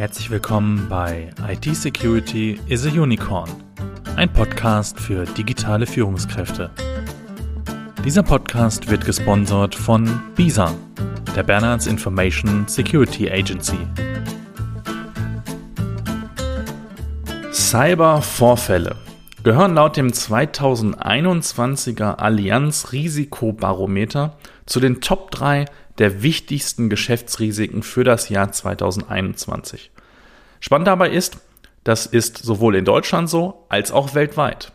Herzlich willkommen bei IT Security is a Unicorn, ein Podcast für digitale Führungskräfte. Dieser Podcast wird gesponsert von BISA, der Bernards Information Security Agency. Cybervorfälle gehören laut dem 2021er Allianz Risikobarometer zu den Top 3 der wichtigsten Geschäftsrisiken für das Jahr 2021. Spannend dabei ist, das ist sowohl in Deutschland so als auch weltweit.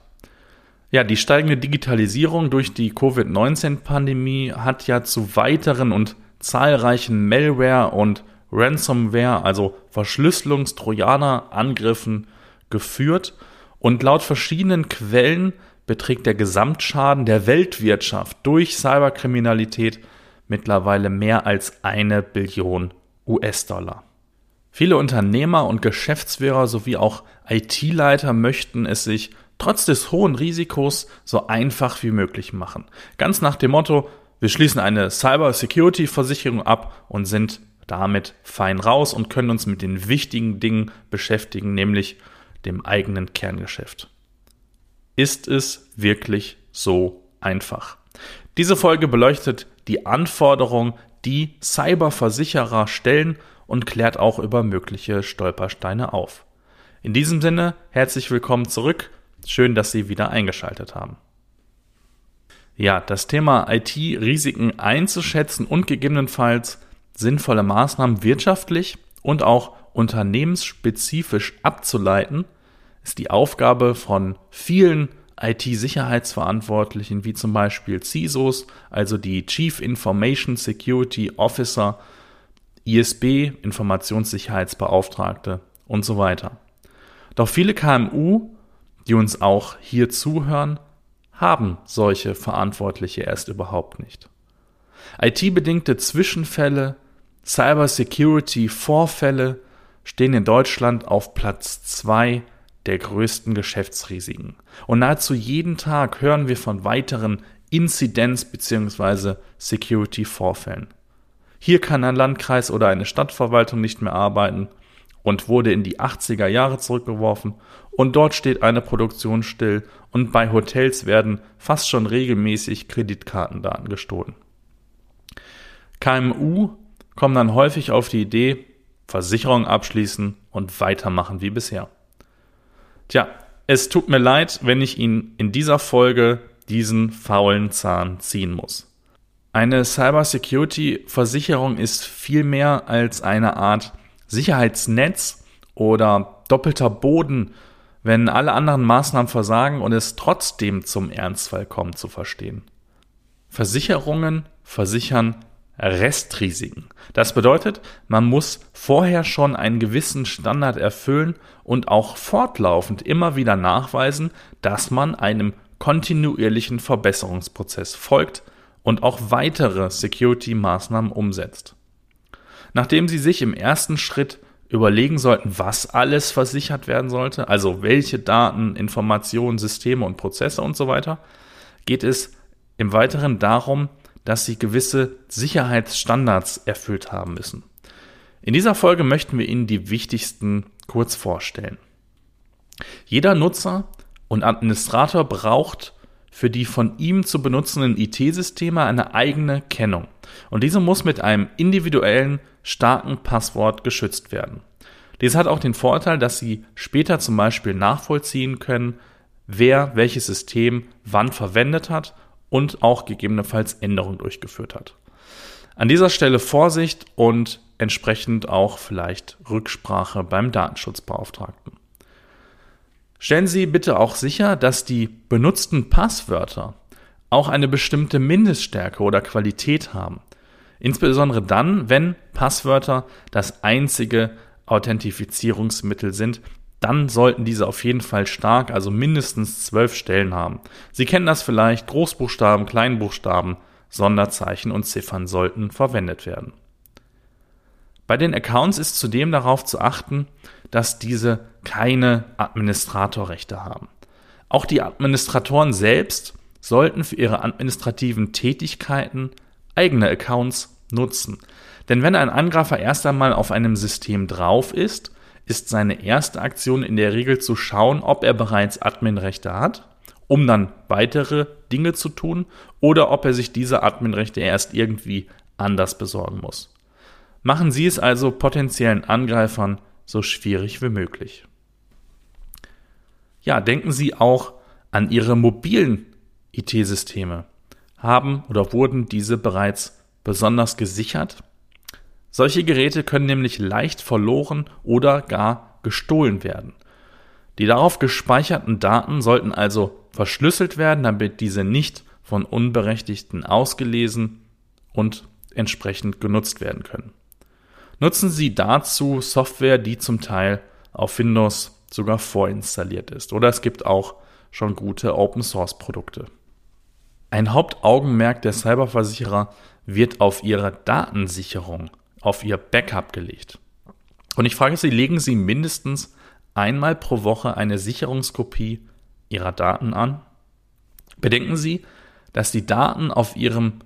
Ja, die steigende Digitalisierung durch die Covid-19-Pandemie hat ja zu weiteren und zahlreichen Malware- und Ransomware, also Verschlüsselungstrojaner-Angriffen geführt und laut verschiedenen Quellen beträgt der Gesamtschaden der Weltwirtschaft durch Cyberkriminalität mittlerweile mehr als eine Billion US-Dollar. Viele Unternehmer und Geschäftsführer sowie auch IT-Leiter möchten es sich trotz des hohen Risikos so einfach wie möglich machen. Ganz nach dem Motto, wir schließen eine Cyber-Security-Versicherung ab und sind damit fein raus und können uns mit den wichtigen Dingen beschäftigen, nämlich dem eigenen Kerngeschäft. Ist es wirklich so einfach? Diese Folge beleuchtet die Anforderungen, die Cyberversicherer stellen und klärt auch über mögliche Stolpersteine auf. In diesem Sinne, herzlich willkommen zurück. Schön, dass Sie wieder eingeschaltet haben. Ja, das Thema IT-Risiken einzuschätzen und gegebenenfalls sinnvolle Maßnahmen wirtschaftlich und auch unternehmensspezifisch abzuleiten, ist die Aufgabe von vielen IT-Sicherheitsverantwortlichen, wie zum Beispiel CISOs, also die Chief Information Security Officer, ISB, Informationssicherheitsbeauftragte und so weiter. Doch viele KMU, die uns auch hier zuhören, haben solche Verantwortliche erst überhaupt nicht. IT-bedingte Zwischenfälle, Cybersecurity-Vorfälle stehen in Deutschland auf Platz zwei der größten Geschäftsrisiken. Und nahezu jeden Tag hören wir von weiteren Inzidenz- bzw. Security-Vorfällen. Hier kann ein Landkreis oder eine Stadtverwaltung nicht mehr arbeiten und wurde in die 80er Jahre zurückgeworfen und dort steht eine Produktion still und bei Hotels werden fast schon regelmäßig Kreditkartendaten gestohlen. KMU kommen dann häufig auf die Idee, Versicherung abschließen und weitermachen wie bisher. Tja, es tut mir leid, wenn ich Ihnen in dieser Folge diesen faulen Zahn ziehen muss. Eine Cybersecurity-Versicherung ist viel mehr als eine Art Sicherheitsnetz oder doppelter Boden, wenn alle anderen Maßnahmen versagen und es trotzdem zum Ernstfall kommt, zu verstehen. Versicherungen versichern Restrisiken. Das bedeutet, man muss vorher schon einen gewissen Standard erfüllen und auch fortlaufend immer wieder nachweisen, dass man einem kontinuierlichen Verbesserungsprozess folgt und auch weitere Security-Maßnahmen umsetzt. Nachdem Sie sich im ersten Schritt überlegen sollten, was alles versichert werden sollte, also welche Daten, Informationen, Systeme und Prozesse und so weiter, geht es im Weiteren darum, dass sie gewisse Sicherheitsstandards erfüllt haben müssen. In dieser Folge möchten wir Ihnen die wichtigsten kurz vorstellen. Jeder Nutzer und Administrator braucht für die von ihm zu benutzenden IT-Systeme eine eigene Kennung. Und diese muss mit einem individuellen, starken Passwort geschützt werden. Dies hat auch den Vorteil, dass Sie später zum Beispiel nachvollziehen können, wer welches System wann verwendet hat und auch gegebenenfalls Änderungen durchgeführt hat. An dieser Stelle Vorsicht und entsprechend auch vielleicht Rücksprache beim Datenschutzbeauftragten. Stellen Sie bitte auch sicher, dass die benutzten Passwörter auch eine bestimmte Mindeststärke oder Qualität haben. Insbesondere dann, wenn Passwörter das einzige Authentifizierungsmittel sind, dann sollten diese auf jeden Fall stark, also mindestens zwölf Stellen haben. Sie kennen das vielleicht, Großbuchstaben, Kleinbuchstaben, Sonderzeichen und Ziffern sollten verwendet werden. Bei den Accounts ist zudem darauf zu achten, dass diese keine Administratorrechte haben. Auch die Administratoren selbst sollten für ihre administrativen Tätigkeiten eigene Accounts nutzen. Denn wenn ein Angreifer erst einmal auf einem System drauf ist, ist seine erste Aktion in der Regel zu schauen, ob er bereits Adminrechte hat, um dann weitere Dinge zu tun, oder ob er sich diese Adminrechte erst irgendwie anders besorgen muss. Machen Sie es also potenziellen Angreifern so schwierig wie möglich. Ja, denken Sie auch an Ihre mobilen IT-Systeme. Haben oder wurden diese bereits besonders gesichert? Solche Geräte können nämlich leicht verloren oder gar gestohlen werden. Die darauf gespeicherten Daten sollten also verschlüsselt werden, damit diese nicht von Unberechtigten ausgelesen und entsprechend genutzt werden können. Nutzen Sie dazu Software, die zum Teil auf Windows sogar vorinstalliert ist. Oder es gibt auch schon gute Open Source Produkte. Ein Hauptaugenmerk der Cyberversicherer wird auf ihre Datensicherung, auf ihr Backup gelegt. Und ich frage Sie, legen Sie mindestens einmal pro Woche eine Sicherungskopie Ihrer Daten an? Bedenken Sie, dass die Daten auf Ihrem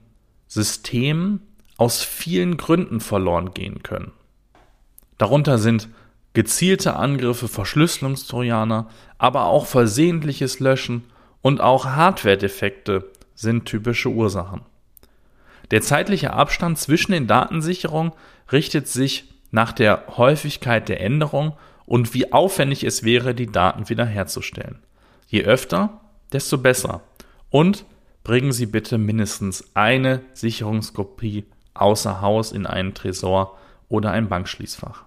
System aus vielen Gründen verloren gehen können. Darunter sind gezielte Angriffe, Verschlüsselungstrojaner, aber auch versehentliches Löschen und auch Hardware-Defekte sind typische Ursachen. Der zeitliche Abstand zwischen den Datensicherungen richtet sich nach der Häufigkeit der Änderung und wie aufwendig es wäre, die Daten wiederherzustellen. Je öfter, desto besser. Und bringen Sie bitte mindestens eine Sicherungskopie außer Haus in einen Tresor oder ein Bankschließfach.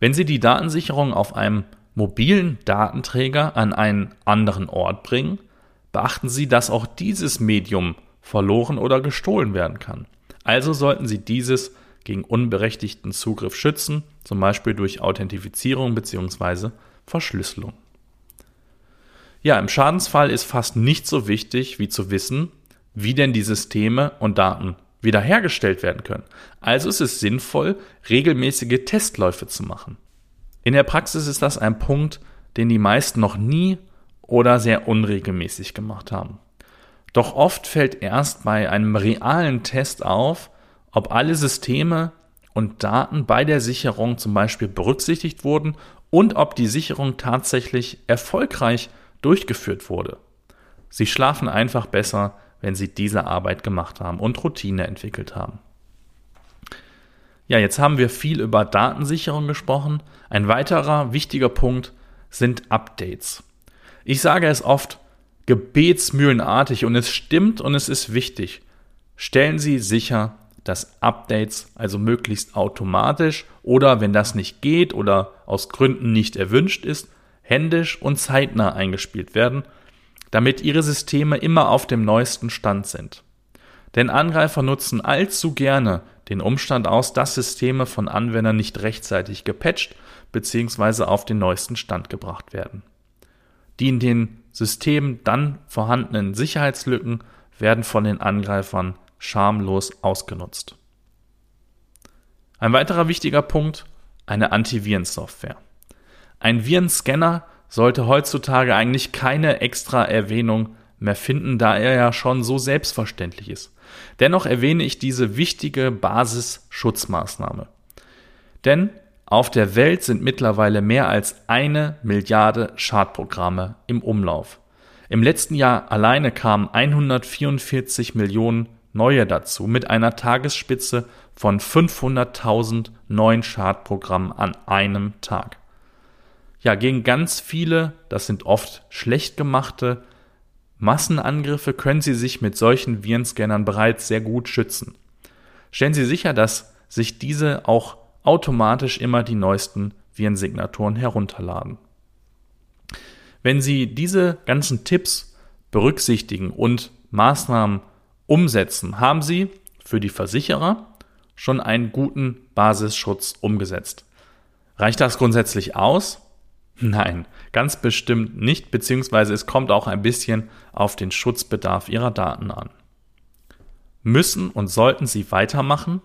Wenn Sie die Datensicherung auf einem mobilen Datenträger an einen anderen Ort bringen, beachten Sie, dass auch dieses Medium verloren oder gestohlen werden kann. Also sollten Sie dieses gegen unberechtigten Zugriff schützen, zum Beispiel durch Authentifizierung bzw. Verschlüsselung. Ja, im Schadensfall ist fast nicht so wichtig wie zu wissen, wie denn die Systeme und Daten wiederhergestellt werden können. Also ist es sinnvoll, regelmäßige Testläufe zu machen. In der Praxis ist das ein Punkt, den die meisten noch nie oder sehr unregelmäßig gemacht haben. Doch oft fällt erst bei einem realen Test auf, ob alle Systeme und Daten bei der Sicherung zum Beispiel berücksichtigt wurden und ob die Sicherung tatsächlich erfolgreich durchgeführt wurde. Sie schlafen einfach besser, wenn sie diese Arbeit gemacht haben und Routine entwickelt haben. Ja, jetzt haben wir viel über Datensicherung gesprochen. Ein weiterer wichtiger Punkt sind Updates. Ich sage es oft gebetsmühlenartig und es stimmt und es ist wichtig. Stellen Sie sicher, dass Updates also möglichst automatisch oder wenn das nicht geht oder aus Gründen nicht erwünscht ist, händisch und zeitnah eingespielt werden damit ihre Systeme immer auf dem neuesten Stand sind. Denn Angreifer nutzen allzu gerne den Umstand aus, dass Systeme von Anwendern nicht rechtzeitig gepatcht bzw. auf den neuesten Stand gebracht werden. Die in den Systemen dann vorhandenen Sicherheitslücken werden von den Angreifern schamlos ausgenutzt. Ein weiterer wichtiger Punkt, eine Antivirensoftware. Ein Virenscanner sollte heutzutage eigentlich keine extra Erwähnung mehr finden, da er ja schon so selbstverständlich ist. Dennoch erwähne ich diese wichtige Basisschutzmaßnahme. Denn auf der Welt sind mittlerweile mehr als eine Milliarde Schadprogramme im Umlauf. Im letzten Jahr alleine kamen 144 Millionen neue dazu, mit einer Tagesspitze von 500.000 neuen Schadprogrammen an einem Tag ja, gegen ganz viele, das sind oft schlecht gemachte Massenangriffe, können Sie sich mit solchen Virenscannern bereits sehr gut schützen. Stellen Sie sicher, dass sich diese auch automatisch immer die neuesten Virensignaturen herunterladen. Wenn Sie diese ganzen Tipps berücksichtigen und Maßnahmen umsetzen, haben Sie für die Versicherer schon einen guten Basisschutz umgesetzt. Reicht das grundsätzlich aus? Nein, ganz bestimmt nicht, beziehungsweise es kommt auch ein bisschen auf den Schutzbedarf Ihrer Daten an. Müssen und sollten Sie weitermachen?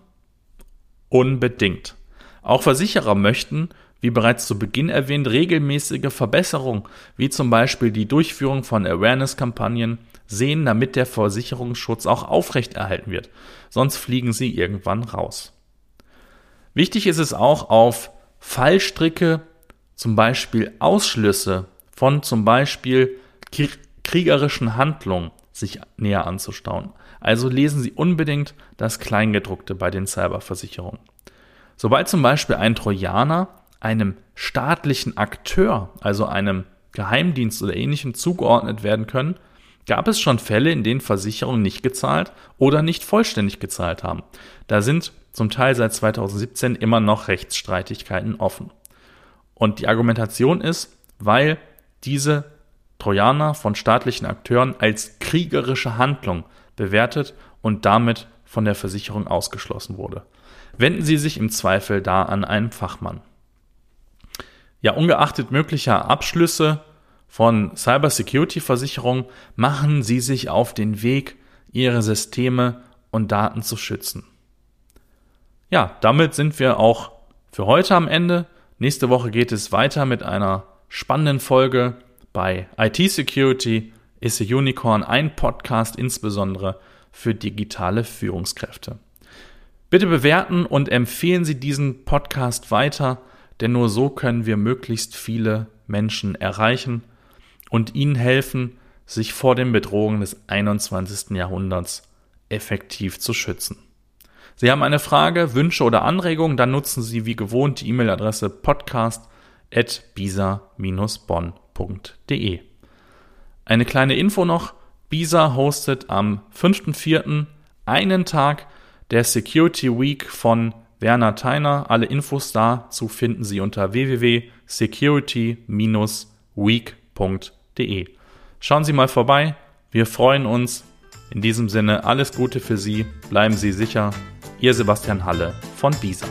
Unbedingt. Auch Versicherer möchten, wie bereits zu Beginn erwähnt, regelmäßige Verbesserungen, wie zum Beispiel die Durchführung von Awareness-Kampagnen, sehen, damit der Versicherungsschutz auch aufrechterhalten wird. Sonst fliegen sie irgendwann raus. Wichtig ist es auch, auf Fallstricke, zum Beispiel Ausschlüsse von zum Beispiel kriegerischen Handlungen sich näher anzustauen. Also lesen Sie unbedingt das Kleingedruckte bei den Cyberversicherungen. Sobald zum Beispiel ein Trojaner einem staatlichen Akteur, also einem Geheimdienst oder ähnlichem zugeordnet werden können, gab es schon Fälle, in denen Versicherungen nicht gezahlt oder nicht vollständig gezahlt haben. Da sind zum Teil seit 2017 immer noch Rechtsstreitigkeiten offen. Und die Argumentation ist, weil diese Trojaner von staatlichen Akteuren als kriegerische Handlung bewertet und damit von der Versicherung ausgeschlossen wurde. Wenden Sie sich im Zweifel da an einen Fachmann. Ja, ungeachtet möglicher Abschlüsse von Cybersecurity-Versicherungen machen Sie sich auf den Weg, Ihre Systeme und Daten zu schützen. Ja, damit sind wir auch für heute am Ende. Nächste Woche geht es weiter mit einer spannenden Folge bei IT Security ist a Unicorn ein Podcast insbesondere für digitale Führungskräfte. Bitte bewerten und empfehlen Sie diesen Podcast weiter, denn nur so können wir möglichst viele Menschen erreichen und ihnen helfen, sich vor den Bedrohungen des 21. Jahrhunderts effektiv zu schützen. Sie haben eine Frage, Wünsche oder Anregungen, dann nutzen Sie wie gewohnt die E-Mail-Adresse podcast.bisa-bonn.de. Eine kleine Info noch, Bisa hostet am 5.4. einen Tag der Security Week von Werner Theiner. Alle Infos dazu finden Sie unter www.security-week.de. Schauen Sie mal vorbei, wir freuen uns. In diesem Sinne alles Gute für Sie, bleiben Sie sicher. Ihr Sebastian Halle von Bisa.